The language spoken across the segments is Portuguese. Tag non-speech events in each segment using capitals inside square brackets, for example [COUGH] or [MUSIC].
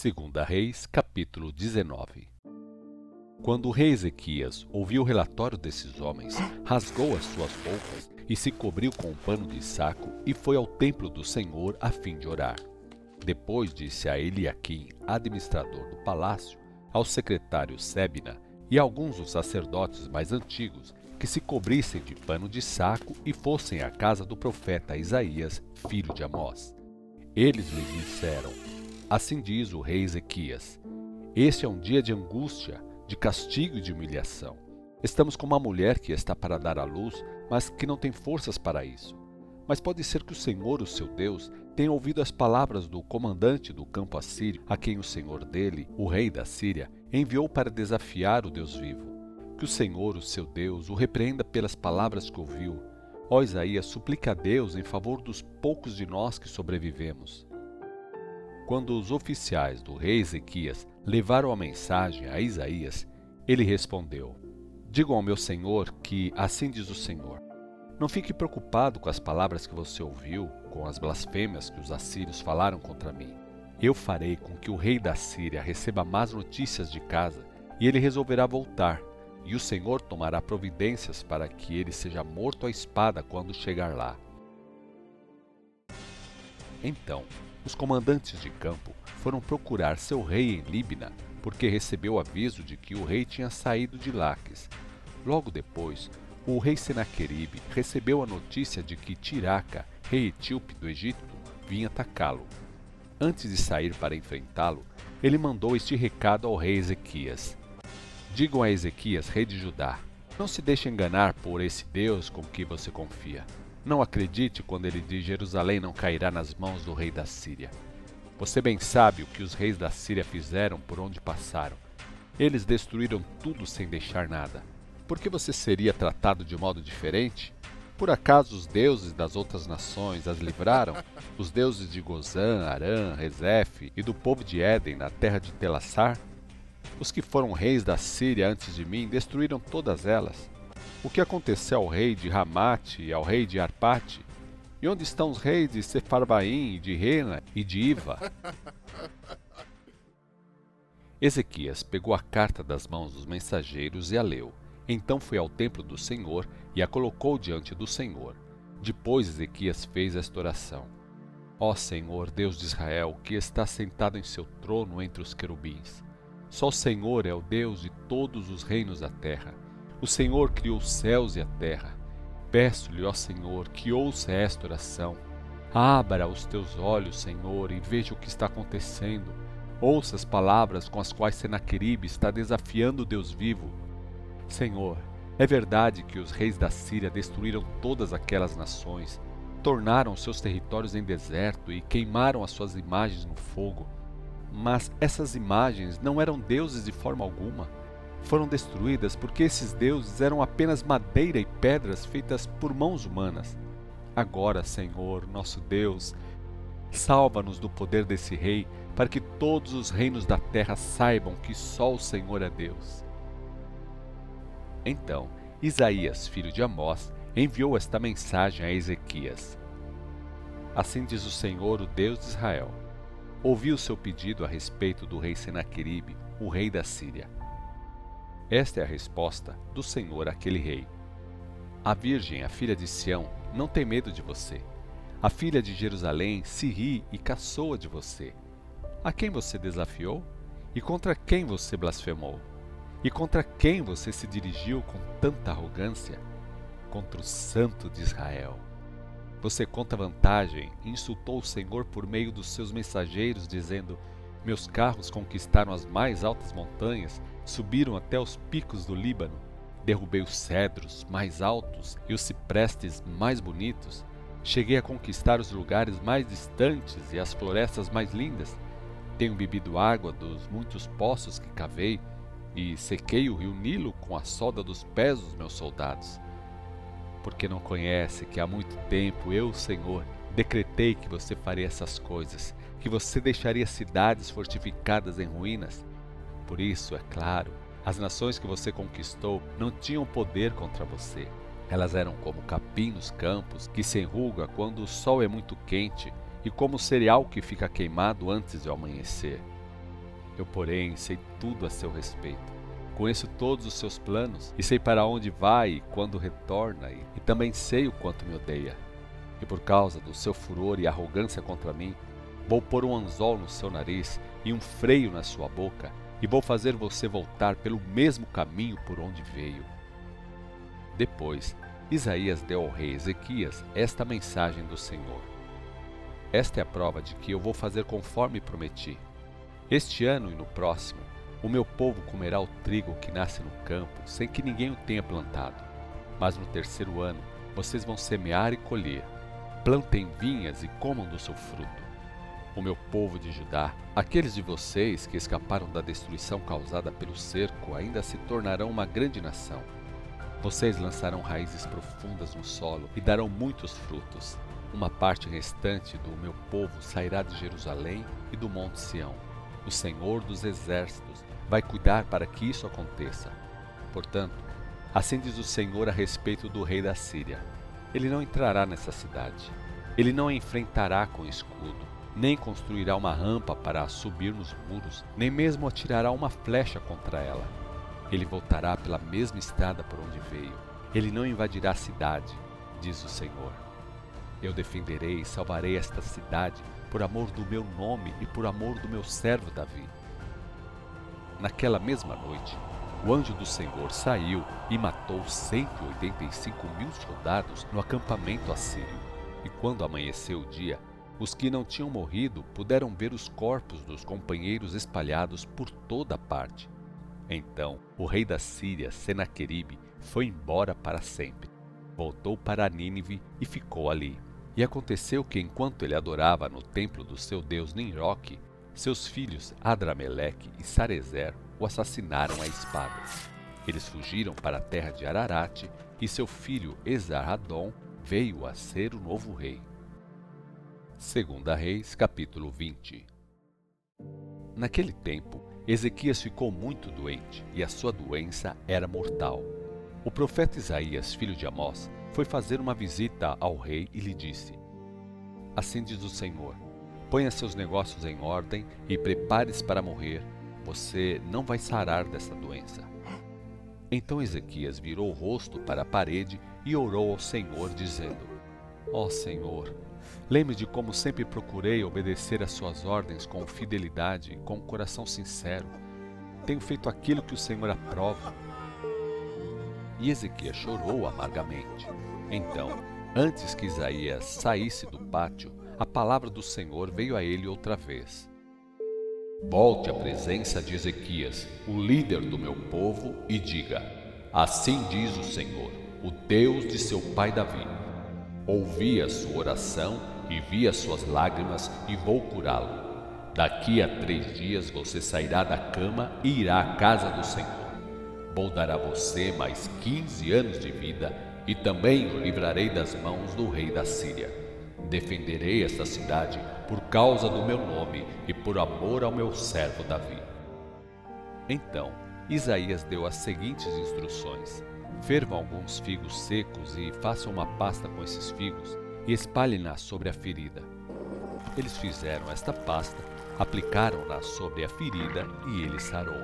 Segunda Reis, capítulo 19 Quando o rei Ezequias ouviu o relatório desses homens, rasgou as suas roupas e se cobriu com um pano de saco e foi ao templo do Senhor a fim de orar. Depois disse a Eliaquim, administrador do palácio, ao secretário Sebna e a alguns dos sacerdotes mais antigos que se cobrissem de pano de saco e fossem à casa do profeta Isaías, filho de Amós. Eles lhe disseram: Assim diz o rei Ezequias: Este é um dia de angústia, de castigo e de humilhação. Estamos como uma mulher que está para dar à luz, mas que não tem forças para isso. Mas pode ser que o Senhor, o seu Deus, tenha ouvido as palavras do comandante do campo assírio, a quem o senhor dele, o rei da Síria, enviou para desafiar o Deus vivo. Que o Senhor, o seu Deus, o repreenda pelas palavras que ouviu. Ó Isaías, suplica a Deus em favor dos poucos de nós que sobrevivemos. Quando os oficiais do rei Ezequias levaram a mensagem a Isaías, ele respondeu: Digam ao meu senhor que assim diz o Senhor. Não fique preocupado com as palavras que você ouviu, com as blasfêmias que os assírios falaram contra mim. Eu farei com que o rei da Síria receba más notícias de casa, e ele resolverá voltar, e o Senhor tomará providências para que ele seja morto à espada quando chegar lá. Então, os comandantes de campo foram procurar seu rei em Líbina, porque recebeu aviso de que o rei tinha saído de Laques. Logo depois, o rei Senaqueribe recebeu a notícia de que Tiraca, rei etíope do Egito, vinha atacá-lo. Antes de sair para enfrentá-lo, ele mandou este recado ao rei Ezequias: Digam a Ezequias, rei de Judá: Não se deixe enganar por esse Deus com que você confia. Não acredite quando ele diz Jerusalém não cairá nas mãos do rei da Síria. Você bem sabe o que os reis da Síria fizeram por onde passaram. Eles destruíram tudo sem deixar nada. Por que você seria tratado de modo diferente? Por acaso os deuses das outras nações as livraram? Os deuses de Gozã, Arã, Rezef e do povo de Éden na terra de Telassar? Os que foram reis da Síria antes de mim destruíram todas elas. O que aconteceu ao rei de Ramate e ao rei de Arpate? E onde estão os reis de Sefarbaim, de Rena e de Iva? [LAUGHS] Ezequias pegou a carta das mãos dos mensageiros e a leu. Então foi ao templo do Senhor e a colocou diante do Senhor. Depois Ezequias fez esta oração: Ó Senhor, Deus de Israel, que está sentado em seu trono entre os querubins. Só o Senhor é o Deus de todos os reinos da terra o Senhor criou os céus e a terra. Peço-lhe, ó Senhor, que ouça esta oração. Abra os teus olhos, Senhor, e veja o que está acontecendo. Ouça as palavras com as quais Senaqueribe está desafiando o Deus vivo. Senhor, é verdade que os reis da Síria destruíram todas aquelas nações, tornaram seus territórios em deserto e queimaram as suas imagens no fogo. Mas essas imagens não eram deuses de forma alguma foram destruídas porque esses deuses eram apenas madeira e pedras feitas por mãos humanas. Agora, Senhor, nosso Deus, salva-nos do poder desse rei, para que todos os reinos da terra saibam que só o Senhor é Deus. Então, Isaías, filho de Amós, enviou esta mensagem a Ezequias. Assim diz o Senhor, o Deus de Israel: Ouvi o seu pedido a respeito do rei Senaqueribe, o rei da Síria esta é a resposta do Senhor àquele rei. A Virgem, a filha de Sião, não tem medo de você. A filha de Jerusalém se ri e caçoa de você. A quem você desafiou? E contra quem você blasfemou? E contra quem você se dirigiu com tanta arrogância? Contra o Santo de Israel. Você conta vantagem e insultou o Senhor por meio dos seus mensageiros, dizendo: Meus carros conquistaram as mais altas montanhas Subiram até os picos do Líbano. Derrubei os cedros mais altos e os ciprestes mais bonitos. Cheguei a conquistar os lugares mais distantes e as florestas mais lindas. Tenho bebido água dos muitos poços que cavei e sequei o rio Nilo com a solda dos pés dos meus soldados. Porque não conhece que há muito tempo eu, Senhor, decretei que você faria essas coisas, que você deixaria cidades fortificadas em ruínas, por isso, é claro, as nações que você conquistou não tinham poder contra você. Elas eram como capim nos campos, que se enruga quando o sol é muito quente, e como cereal que fica queimado antes de amanhecer. Eu, porém, sei tudo a seu respeito. Conheço todos os seus planos e sei para onde vai e quando retorna, e, e também sei o quanto me odeia. E por causa do seu furor e arrogância contra mim, vou pôr um anzol no seu nariz e um freio na sua boca, e vou fazer você voltar pelo mesmo caminho por onde veio. Depois, Isaías deu ao rei Ezequias esta mensagem do Senhor: Esta é a prova de que eu vou fazer conforme prometi. Este ano e no próximo, o meu povo comerá o trigo que nasce no campo, sem que ninguém o tenha plantado. Mas no terceiro ano, vocês vão semear e colher. Plantem vinhas e comam do seu fruto. O meu povo de Judá, aqueles de vocês que escaparam da destruição causada pelo cerco, ainda se tornarão uma grande nação vocês lançarão raízes profundas no solo e darão muitos frutos. Uma parte restante do meu povo sairá de Jerusalém e do Monte Sião. O Senhor dos Exércitos vai cuidar para que isso aconteça. Portanto, assim diz o Senhor a respeito do rei da Síria: Ele não entrará nessa cidade. Ele não a enfrentará com escudo, nem construirá uma rampa para subir nos muros, nem mesmo atirará uma flecha contra ela ele voltará pela mesma estrada por onde veio. Ele não invadirá a cidade, diz o Senhor. Eu defenderei e salvarei esta cidade por amor do meu nome e por amor do meu servo Davi. Naquela mesma noite, o anjo do Senhor saiu e matou 185 mil soldados no acampamento assírio. E quando amanheceu o dia, os que não tinham morrido puderam ver os corpos dos companheiros espalhados por toda parte. Então o rei da Síria, Senaqueribe, foi embora para sempre. Voltou para Nínive e ficou ali. E aconteceu que enquanto ele adorava no templo do seu deus Ninroque, seus filhos Adrameleque e Sarezer o assassinaram à espada. Eles fugiram para a terra de Ararat e seu filho Esarhadon veio a ser o novo rei. Segunda Reis, capítulo 20 Naquele tempo, Ezequias ficou muito doente e a sua doença era mortal. O profeta Isaías, filho de Amós, foi fazer uma visita ao rei e lhe disse: Assim diz o Senhor: Ponha seus negócios em ordem e prepare-se para morrer. Você não vai sarar dessa doença. Então Ezequias virou o rosto para a parede e orou ao Senhor, dizendo: Ó oh Senhor, Lembre de como sempre procurei obedecer às suas ordens com fidelidade com um coração sincero. Tenho feito aquilo que o Senhor aprova. E Ezequias chorou amargamente. Então, antes que Isaías saísse do pátio, a palavra do Senhor veio a ele outra vez. Volte à presença de Ezequias, o líder do meu povo, e diga: Assim diz o Senhor, o Deus de seu pai Davi. Ouvi a sua oração e vi as suas lágrimas e vou curá-lo. Daqui a três dias você sairá da cama e irá à casa do Senhor. Vou dar a você mais quinze anos de vida e também o livrarei das mãos do rei da Síria. Defenderei esta cidade por causa do meu nome e por amor ao meu servo Davi. Então, Isaías deu as seguintes instruções: Fervam alguns figos secos e façam uma pasta com esses figos e espalhe-na sobre a ferida. Eles fizeram esta pasta, aplicaram-na sobre a ferida e ele sarou.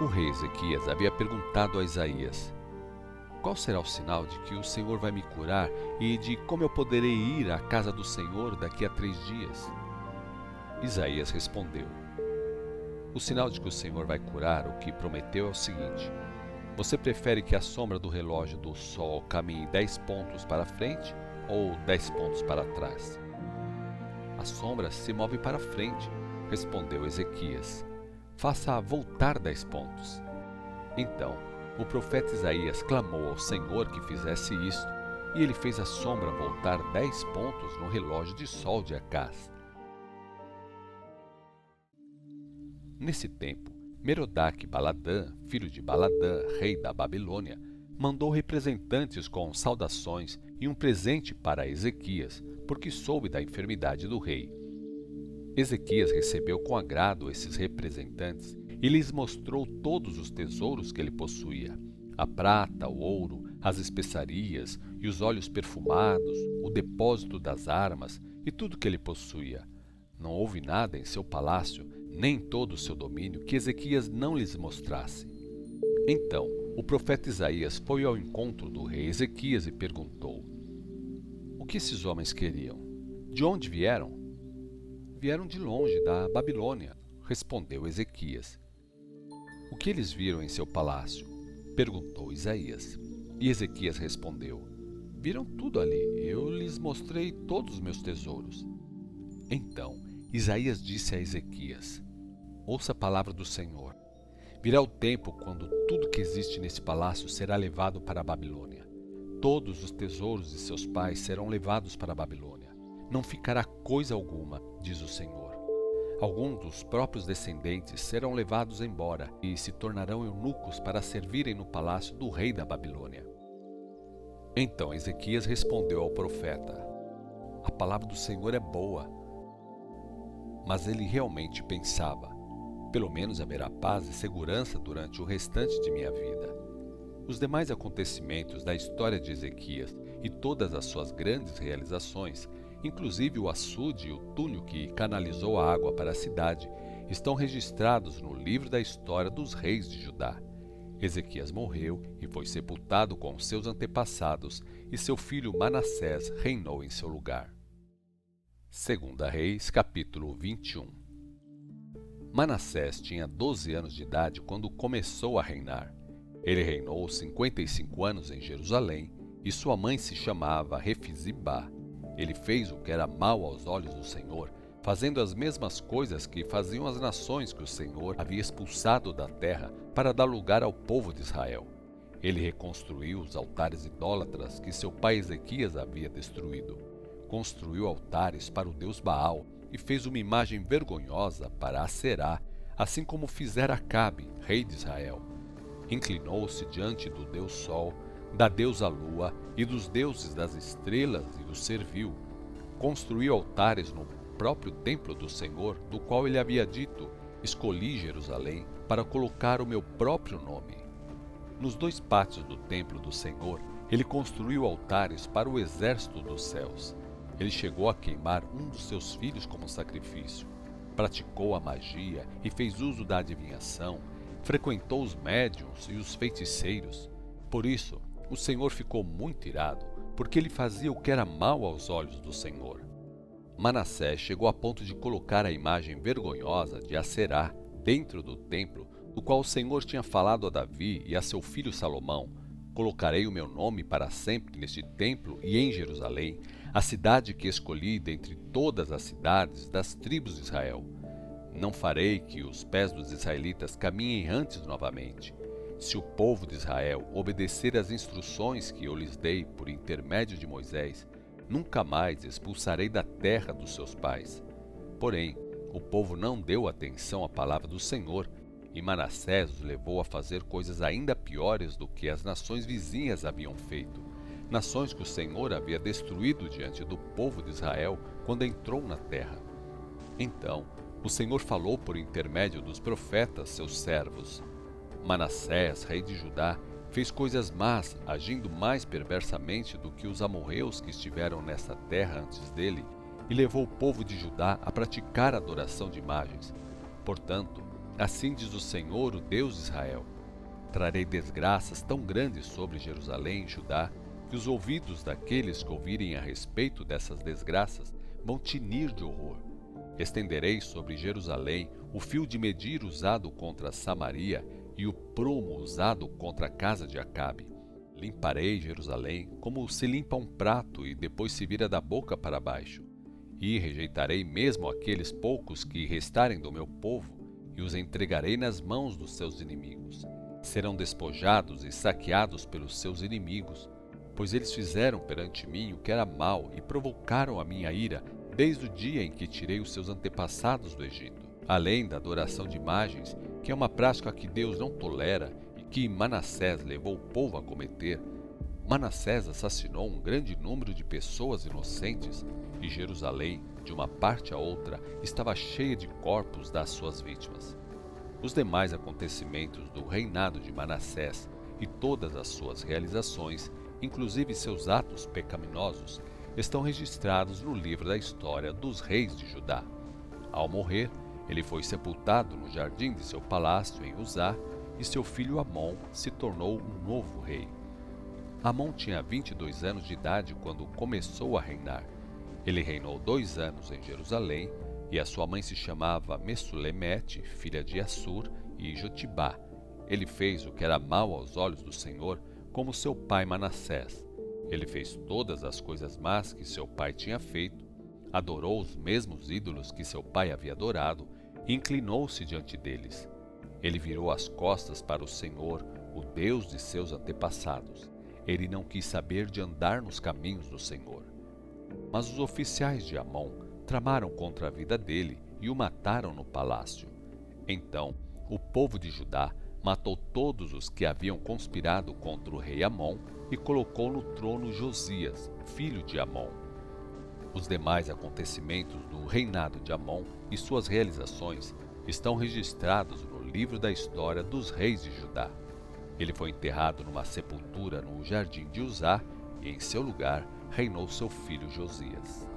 O rei Ezequias havia perguntado a Isaías: Qual será o sinal de que o Senhor vai me curar e de como eu poderei ir à casa do Senhor daqui a três dias? Isaías respondeu: O sinal de que o Senhor vai curar o que prometeu é o seguinte: você prefere que a sombra do relógio do Sol caminhe 10 pontos para frente ou 10 pontos para trás? A sombra se move para frente, respondeu Ezequias. Faça voltar 10 pontos. Então, o profeta Isaías clamou ao Senhor que fizesse isto, e ele fez a sombra voltar 10 pontos no relógio de sol de Acás. Nesse tempo, Merodach Baladã, filho de Baladã, rei da Babilônia, mandou representantes com saudações e um presente para Ezequias, porque soube da enfermidade do rei. Ezequias recebeu com agrado esses representantes e lhes mostrou todos os tesouros que ele possuía: a prata, o ouro, as especiarias e os óleos perfumados, o depósito das armas e tudo que ele possuía. Não houve nada em seu palácio nem todo o seu domínio que Ezequias não lhes mostrasse. Então o profeta Isaías foi ao encontro do rei Ezequias e perguntou: O que esses homens queriam? De onde vieram? Vieram de longe, da Babilônia, respondeu Ezequias. O que eles viram em seu palácio? perguntou Isaías. E Ezequias respondeu: Viram tudo ali, eu lhes mostrei todos os meus tesouros. Então Isaías disse a Ezequias: Ouça a palavra do Senhor. Virá o tempo quando tudo que existe nesse palácio será levado para a Babilônia. Todos os tesouros de seus pais serão levados para a Babilônia. Não ficará coisa alguma, diz o Senhor. Alguns dos próprios descendentes serão levados embora e se tornarão eunucos para servirem no palácio do rei da Babilônia. Então Ezequias respondeu ao profeta: A palavra do Senhor é boa. Mas ele realmente pensava: pelo menos haverá paz e segurança durante o restante de minha vida. Os demais acontecimentos da história de Ezequias e todas as suas grandes realizações, inclusive o açude e o túnel que canalizou a água para a cidade, estão registrados no livro da história dos reis de Judá. Ezequias morreu e foi sepultado com seus antepassados, e seu filho Manassés reinou em seu lugar. Segunda Reis, capítulo 21 Manassés tinha 12 anos de idade quando começou a reinar. Ele reinou 55 anos em Jerusalém e sua mãe se chamava Refizibá. Ele fez o que era mal aos olhos do Senhor, fazendo as mesmas coisas que faziam as nações que o Senhor havia expulsado da terra para dar lugar ao povo de Israel. Ele reconstruiu os altares idólatras que seu pai Ezequias havia destruído. Construiu altares para o deus Baal e fez uma imagem vergonhosa para Aserá, assim como fizera Acabe, rei de Israel. Inclinou-se diante do deus Sol, da deusa Lua e dos deuses das estrelas e os serviu. Construiu altares no próprio templo do Senhor, do qual ele havia dito: Escolhi Jerusalém para colocar o meu próprio nome. Nos dois pátios do templo do Senhor, ele construiu altares para o exército dos céus ele chegou a queimar um dos seus filhos como sacrifício. Praticou a magia e fez uso da adivinhação. Frequentou os médiums e os feiticeiros. Por isso, o Senhor ficou muito irado, porque ele fazia o que era mal aos olhos do Senhor. Manassés chegou a ponto de colocar a imagem vergonhosa de Aserá dentro do templo, do qual o Senhor tinha falado a Davi e a seu filho Salomão: Colocarei o meu nome para sempre neste templo e em Jerusalém, a cidade que escolhi dentre todas as cidades das tribos de Israel. Não farei que os pés dos israelitas caminhem antes novamente. Se o povo de Israel obedecer às instruções que eu lhes dei por intermédio de Moisés, nunca mais expulsarei da terra dos seus pais. Porém, o povo não deu atenção à palavra do Senhor, e Manassés os levou a fazer coisas ainda piores do que as nações vizinhas haviam feito nações que o Senhor havia destruído diante do povo de Israel quando entrou na terra. Então, o Senhor falou por intermédio dos profetas, seus servos. Manassés, rei de Judá, fez coisas más, agindo mais perversamente do que os amorreus que estiveram nessa terra antes dele, e levou o povo de Judá a praticar a adoração de imagens. Portanto, assim diz o Senhor, o Deus de Israel: Trarei desgraças tão grandes sobre Jerusalém e Judá, que os ouvidos daqueles que ouvirem a respeito dessas desgraças vão tinir de horror. Estenderei sobre Jerusalém o fio de medir usado contra Samaria e o prumo usado contra a casa de Acabe. Limparei Jerusalém como se limpa um prato e depois se vira da boca para baixo. E rejeitarei mesmo aqueles poucos que restarem do meu povo e os entregarei nas mãos dos seus inimigos. Serão despojados e saqueados pelos seus inimigos, pois eles fizeram perante mim o que era mal e provocaram a minha ira desde o dia em que tirei os seus antepassados do Egito. Além da adoração de imagens, que é uma prática que Deus não tolera e que Manassés levou o povo a cometer, Manassés assassinou um grande número de pessoas inocentes e Jerusalém, de uma parte a outra, estava cheia de corpos das suas vítimas. Os demais acontecimentos do reinado de Manassés e todas as suas realizações inclusive seus atos pecaminosos, estão registrados no livro da história dos reis de Judá. Ao morrer, Ele foi sepultado no jardim de seu palácio em Uzá, e seu filho Amon se tornou um novo rei. Amon tinha 22 anos de idade quando começou a reinar. Ele reinou dois anos em Jerusalém, e a sua mãe se chamava Messulemete, filha de Assur, e Jotibá. Ele fez o que era mal aos olhos do Senhor, como seu pai Manassés. Ele fez todas as coisas más que seu pai tinha feito, adorou os mesmos ídolos que seu pai havia adorado e inclinou-se diante deles. Ele virou as costas para o Senhor, o Deus de seus antepassados. Ele não quis saber de andar nos caminhos do Senhor. Mas os oficiais de Amon tramaram contra a vida dele e o mataram no palácio. Então, o povo de Judá matou todos os que haviam conspirado contra o rei Amon e colocou no trono Josias, filho de Amon. Os demais acontecimentos do reinado de Amon e suas realizações estão registrados no livro da história dos reis de Judá. Ele foi enterrado numa sepultura no jardim de Uzá e em seu lugar reinou seu filho Josias.